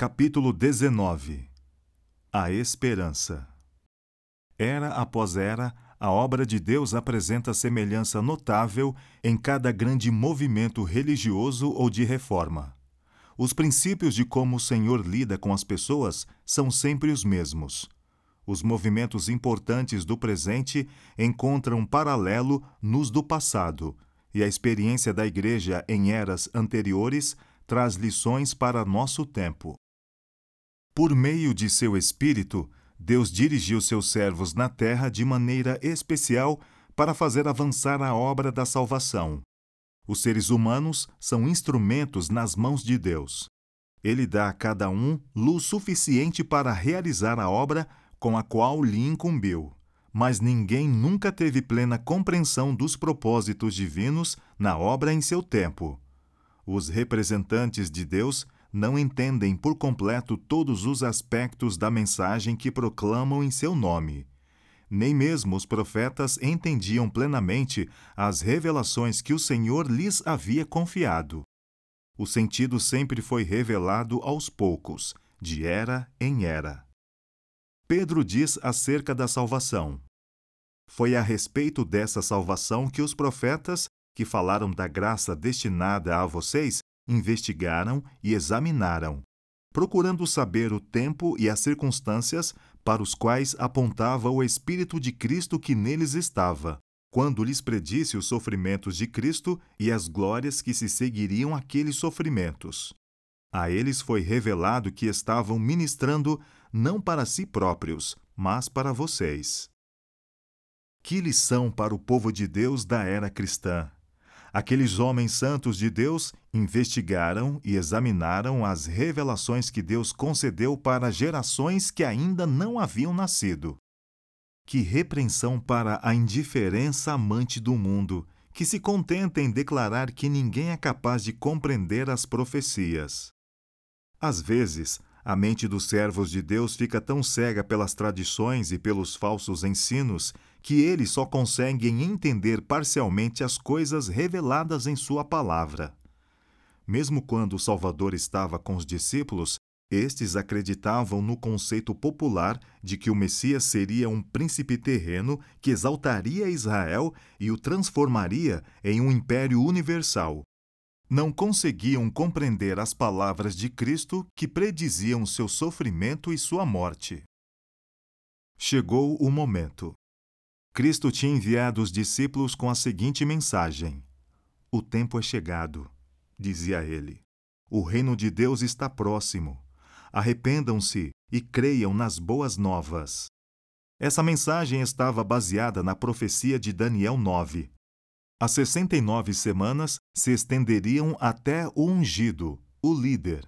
Capítulo 19 A Esperança Era após era, a obra de Deus apresenta semelhança notável em cada grande movimento religioso ou de reforma. Os princípios de como o Senhor lida com as pessoas são sempre os mesmos. Os movimentos importantes do presente encontram paralelo nos do passado, e a experiência da Igreja em eras anteriores traz lições para nosso tempo. Por meio de seu Espírito, Deus dirigiu seus servos na terra de maneira especial para fazer avançar a obra da salvação. Os seres humanos são instrumentos nas mãos de Deus. Ele dá a cada um luz suficiente para realizar a obra com a qual lhe incumbiu. Mas ninguém nunca teve plena compreensão dos propósitos divinos na obra em seu tempo. Os representantes de Deus não entendem por completo todos os aspectos da mensagem que proclamam em seu nome. Nem mesmo os profetas entendiam plenamente as revelações que o Senhor lhes havia confiado. O sentido sempre foi revelado aos poucos, de era em era. Pedro diz acerca da salvação. Foi a respeito dessa salvação que os profetas, que falaram da graça destinada a vocês, investigaram e examinaram, procurando saber o tempo e as circunstâncias para os quais apontava o Espírito de Cristo que neles estava, quando lhes predisse os sofrimentos de Cristo e as glórias que se seguiriam àqueles sofrimentos. A eles foi revelado que estavam ministrando não para si próprios, mas para vocês. Que lição para o povo de Deus da era cristã! Aqueles homens santos de Deus investigaram e examinaram as revelações que Deus concedeu para gerações que ainda não haviam nascido. Que repreensão para a indiferença amante do mundo, que se contenta em declarar que ninguém é capaz de compreender as profecias. Às vezes, a mente dos servos de Deus fica tão cega pelas tradições e pelos falsos ensinos que eles só conseguem entender parcialmente as coisas reveladas em Sua palavra. Mesmo quando o Salvador estava com os discípulos, estes acreditavam no conceito popular de que o Messias seria um príncipe terreno que exaltaria Israel e o transformaria em um império universal, não conseguiam compreender as palavras de Cristo que prediziam seu sofrimento e sua morte. Chegou o momento. Cristo tinha enviado os discípulos com a seguinte mensagem: O tempo é chegado, dizia ele. O reino de Deus está próximo. Arrependam-se e creiam nas boas novas. Essa mensagem estava baseada na profecia de Daniel 9, as 69 semanas se estenderiam até o ungido, o líder,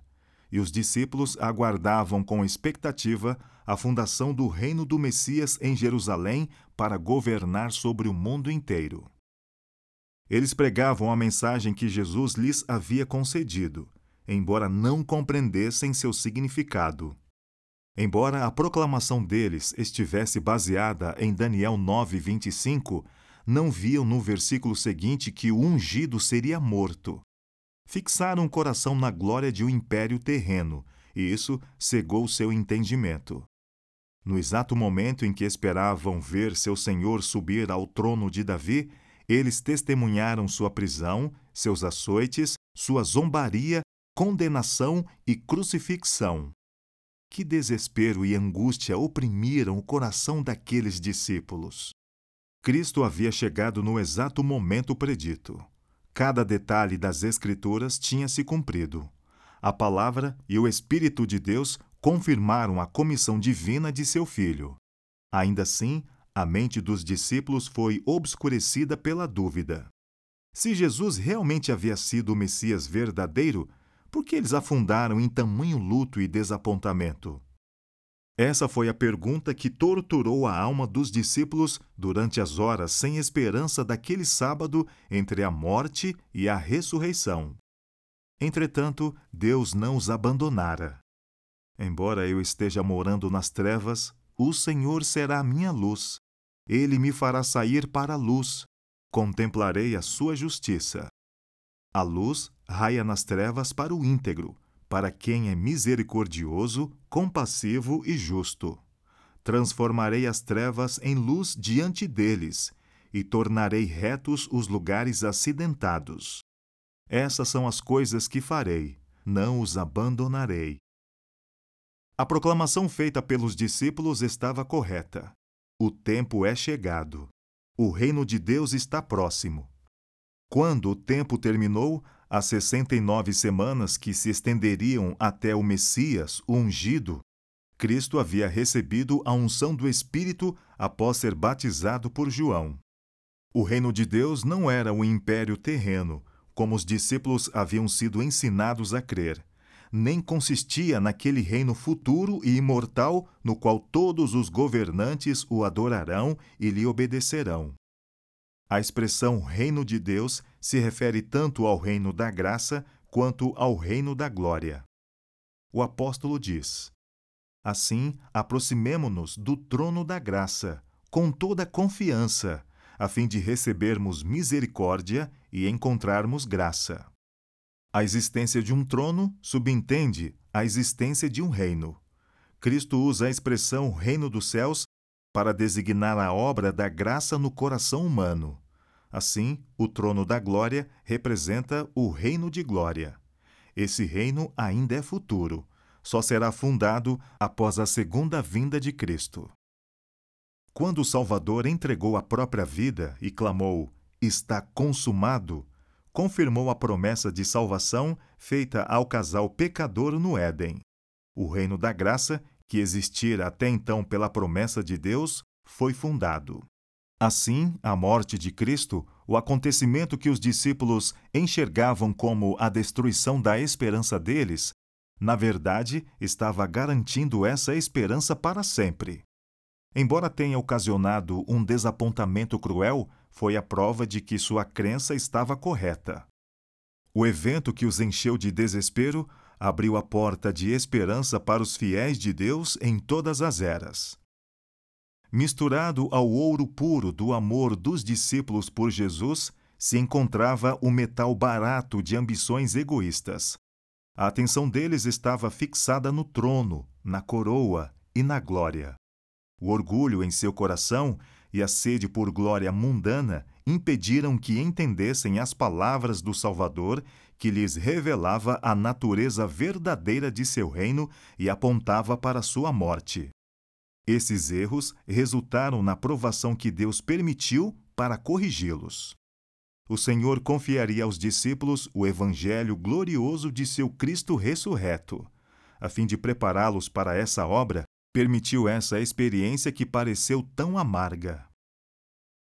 e os discípulos aguardavam com expectativa a fundação do reino do Messias em Jerusalém para governar sobre o mundo inteiro. Eles pregavam a mensagem que Jesus lhes havia concedido, embora não compreendessem seu significado. Embora a proclamação deles estivesse baseada em Daniel 9:25, não viam no versículo seguinte que o ungido seria morto. Fixaram o coração na glória de um império terreno, e isso cegou seu entendimento. No exato momento em que esperavam ver seu senhor subir ao trono de Davi, eles testemunharam sua prisão, seus açoites, sua zombaria, condenação e crucifixão. Que desespero e angústia oprimiram o coração daqueles discípulos. Cristo havia chegado no exato momento predito. Cada detalhe das Escrituras tinha se cumprido. A palavra e o Espírito de Deus confirmaram a comissão divina de seu filho. Ainda assim, a mente dos discípulos foi obscurecida pela dúvida. Se Jesus realmente havia sido o Messias verdadeiro, por que eles afundaram em tamanho luto e desapontamento? Essa foi a pergunta que torturou a alma dos discípulos durante as horas sem esperança daquele sábado entre a morte e a ressurreição. Entretanto, Deus não os abandonara. Embora eu esteja morando nas trevas, o Senhor será minha luz. Ele me fará sair para a luz. Contemplarei a sua justiça. A luz raia nas trevas para o íntegro, para quem é misericordioso, compassivo e justo. Transformarei as trevas em luz diante deles, e tornarei retos os lugares acidentados. Essas são as coisas que farei, não os abandonarei. A proclamação feita pelos discípulos estava correta. O tempo é chegado. O reino de Deus está próximo. Quando o tempo terminou, as sessenta e nove semanas que se estenderiam até o Messias, o ungido, Cristo havia recebido a unção do Espírito após ser batizado por João. O reino de Deus não era um império terreno, como os discípulos haviam sido ensinados a crer nem consistia naquele reino futuro e imortal no qual todos os governantes o adorarão e lhe obedecerão. A expressão reino de Deus se refere tanto ao reino da graça quanto ao reino da glória. O apóstolo diz: Assim, aproximemo-nos do trono da graça, com toda confiança, a fim de recebermos misericórdia e encontrarmos graça. A existência de um trono subentende a existência de um reino. Cristo usa a expressão reino dos céus para designar a obra da graça no coração humano. Assim, o trono da glória representa o reino de glória. Esse reino ainda é futuro, só será fundado após a segunda vinda de Cristo. Quando o Salvador entregou a própria vida e clamou: Está consumado, confirmou a promessa de salvação feita ao casal pecador no Éden. O reino da graça, que existira até então pela promessa de Deus, foi fundado. Assim, a morte de Cristo, o acontecimento que os discípulos enxergavam como a destruição da esperança deles, na verdade, estava garantindo essa esperança para sempre. Embora tenha ocasionado um desapontamento cruel, foi a prova de que sua crença estava correta. O evento que os encheu de desespero abriu a porta de esperança para os fiéis de Deus em todas as eras. Misturado ao ouro puro do amor dos discípulos por Jesus, se encontrava o metal barato de ambições egoístas. A atenção deles estava fixada no trono, na coroa e na glória. O orgulho em seu coração e a sede por glória mundana impediram que entendessem as palavras do Salvador, que lhes revelava a natureza verdadeira de seu reino e apontava para sua morte. Esses erros resultaram na provação que Deus permitiu para corrigi-los. O Senhor confiaria aos discípulos o evangelho glorioso de seu Cristo ressurreto. A fim de prepará-los para essa obra, permitiu essa experiência que pareceu tão amarga.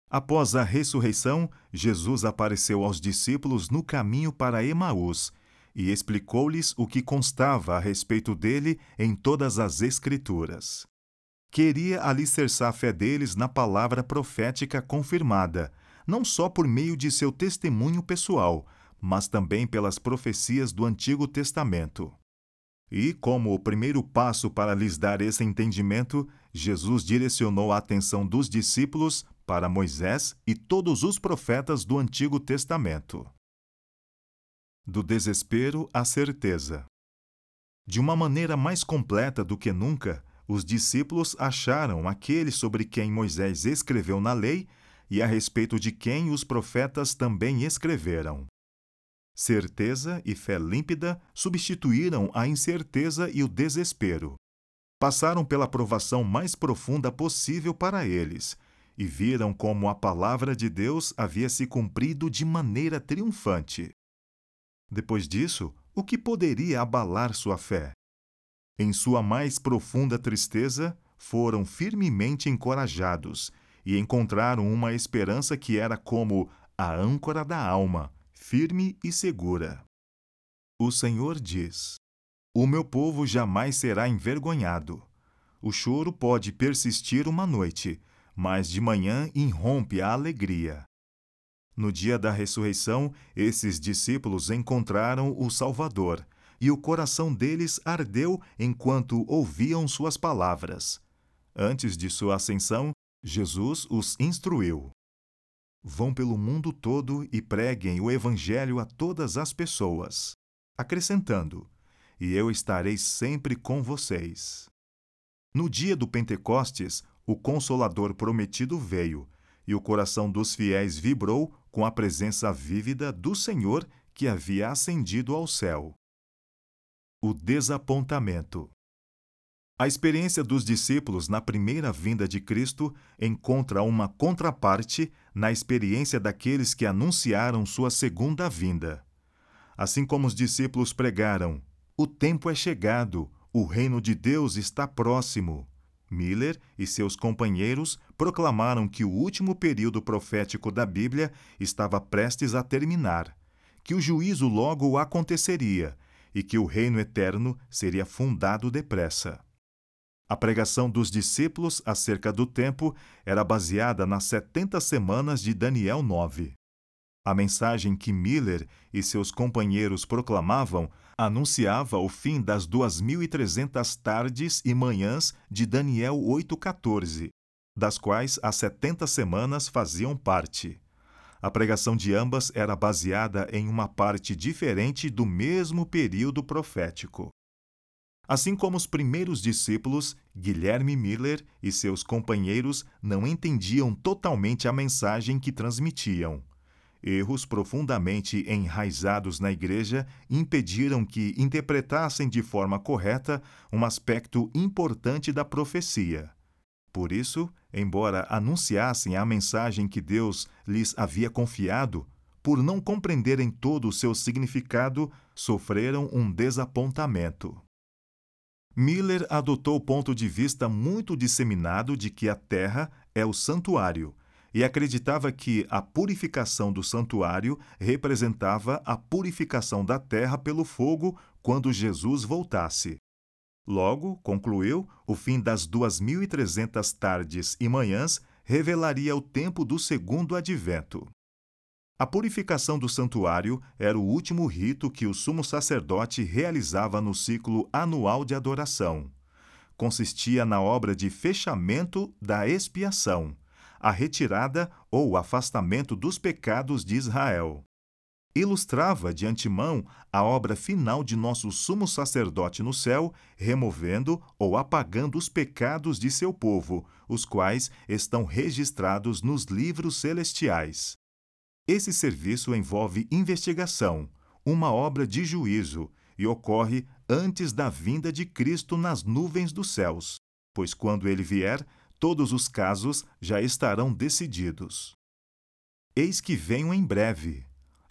Após a ressurreição, Jesus apareceu aos discípulos no caminho para Emaús e explicou-lhes o que constava a respeito dele em todas as Escrituras. Queria alicerçar a fé deles na palavra profética confirmada, não só por meio de seu testemunho pessoal, mas também pelas profecias do Antigo Testamento. E, como o primeiro passo para lhes dar esse entendimento, Jesus direcionou a atenção dos discípulos para Moisés e todos os profetas do Antigo Testamento. Do desespero à certeza. De uma maneira mais completa do que nunca, os discípulos acharam aquele sobre quem Moisés escreveu na lei e a respeito de quem os profetas também escreveram. Certeza e fé límpida substituíram a incerteza e o desespero. Passaram pela provação mais profunda possível para eles e viram como a palavra de Deus havia se cumprido de maneira triunfante. Depois disso, o que poderia abalar sua fé? Em sua mais profunda tristeza, foram firmemente encorajados e encontraram uma esperança que era como a âncora da alma firme e segura. O Senhor diz: O meu povo jamais será envergonhado. O choro pode persistir uma noite, mas de manhã irrompe a alegria. No dia da ressurreição, esses discípulos encontraram o Salvador, e o coração deles ardeu enquanto ouviam suas palavras. Antes de sua ascensão, Jesus os instruiu. Vão pelo mundo todo e preguem o Evangelho a todas as pessoas. Acrescentando: e eu estarei sempre com vocês. No dia do Pentecostes, o Consolador prometido veio, e o coração dos fiéis vibrou com a presença vívida do Senhor que havia ascendido ao céu. O desapontamento. A experiência dos discípulos na primeira vinda de Cristo encontra uma contraparte na experiência daqueles que anunciaram sua segunda vinda. Assim como os discípulos pregaram: O tempo é chegado, o reino de Deus está próximo. Miller e seus companheiros proclamaram que o último período profético da Bíblia estava prestes a terminar, que o juízo logo aconteceria e que o reino eterno seria fundado depressa. A pregação dos discípulos acerca do tempo era baseada nas 70 semanas de Daniel 9. A mensagem que Miller e seus companheiros proclamavam anunciava o fim das 2.300 tardes e manhãs de Daniel 8,14, das quais as 70 semanas faziam parte. A pregação de ambas era baseada em uma parte diferente do mesmo período profético. Assim como os primeiros discípulos, Guilherme Miller e seus companheiros não entendiam totalmente a mensagem que transmitiam. Erros profundamente enraizados na Igreja impediram que interpretassem de forma correta um aspecto importante da profecia. Por isso, embora anunciassem a mensagem que Deus lhes havia confiado, por não compreenderem todo o seu significado, sofreram um desapontamento. Miller adotou o ponto de vista muito disseminado de que a Terra é o santuário e acreditava que a purificação do santuário representava a purificação da terra pelo fogo quando Jesus voltasse. Logo, concluiu, o fim das 2.300 tardes e manhãs revelaria o tempo do segundo advento. A purificação do santuário era o último rito que o sumo sacerdote realizava no ciclo anual de adoração. Consistia na obra de fechamento da expiação, a retirada ou afastamento dos pecados de Israel. Ilustrava de antemão a obra final de nosso sumo sacerdote no céu, removendo ou apagando os pecados de seu povo, os quais estão registrados nos livros celestiais. Esse serviço envolve investigação, uma obra de juízo, e ocorre antes da vinda de Cristo nas nuvens dos céus, pois quando ele vier, todos os casos já estarão decididos. Eis que venho em breve.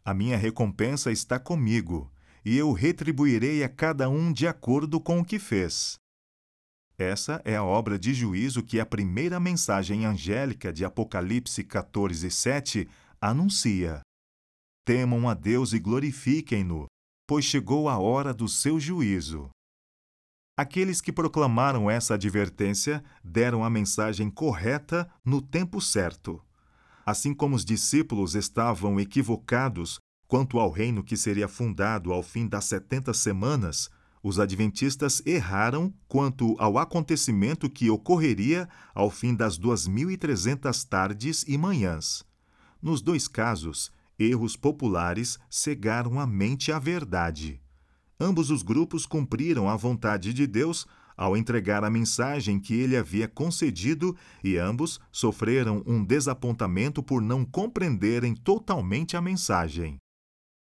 A minha recompensa está comigo, e eu retribuirei a cada um de acordo com o que fez. Essa é a obra de juízo que a primeira mensagem angélica de Apocalipse 14, 7 anuncia. Temam a Deus e glorifiquem-no, pois chegou a hora do seu juízo. Aqueles que proclamaram essa advertência deram a mensagem correta no tempo certo. Assim como os discípulos estavam equivocados quanto ao reino que seria fundado ao fim das setenta semanas, os adventistas erraram quanto ao acontecimento que ocorreria ao fim das 2.300 tardes e manhãs. Nos dois casos, erros populares cegaram a mente à verdade ambos os grupos cumpriram a vontade de Deus ao entregar a mensagem que ele havia concedido e ambos sofreram um desapontamento por não compreenderem totalmente a mensagem.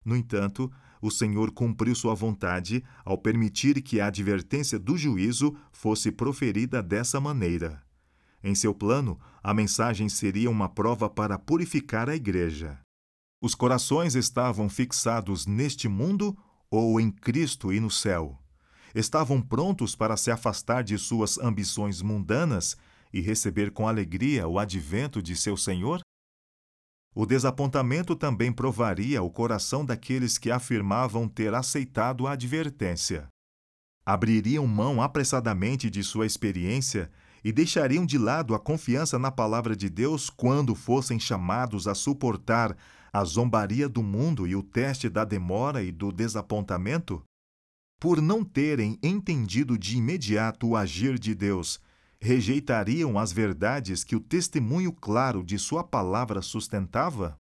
No entanto, o Senhor cumpriu sua vontade ao permitir que a advertência do juízo fosse proferida dessa maneira. Em seu plano, a mensagem seria uma prova para purificar a igreja. Os corações estavam fixados neste mundo ou em Cristo e no céu, estavam prontos para se afastar de suas ambições mundanas e receber com alegria o advento de seu Senhor? O desapontamento também provaria o coração daqueles que afirmavam ter aceitado a advertência. Abririam mão apressadamente de sua experiência e deixariam de lado a confiança na palavra de Deus quando fossem chamados a suportar a zombaria do mundo e o teste da demora e do desapontamento? Por não terem entendido de imediato o agir de Deus, rejeitariam as verdades que o testemunho claro de Sua palavra sustentava?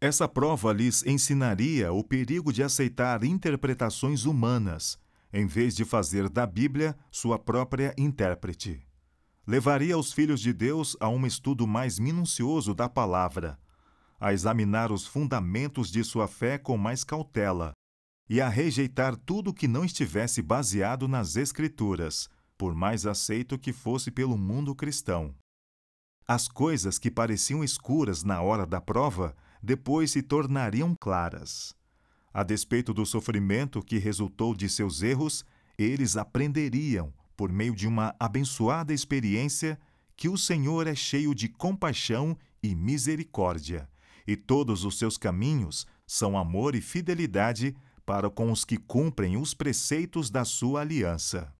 Essa prova lhes ensinaria o perigo de aceitar interpretações humanas, em vez de fazer da Bíblia sua própria intérprete. Levaria os filhos de Deus a um estudo mais minucioso da palavra, a examinar os fundamentos de sua fé com mais cautela e a rejeitar tudo que não estivesse baseado nas Escrituras, por mais aceito que fosse pelo mundo cristão. As coisas que pareciam escuras na hora da prova depois se tornariam claras. A despeito do sofrimento que resultou de seus erros, eles aprenderiam, por meio de uma abençoada experiência, que o Senhor é cheio de compaixão e misericórdia, e todos os seus caminhos são amor e fidelidade para com os que cumprem os preceitos da sua aliança.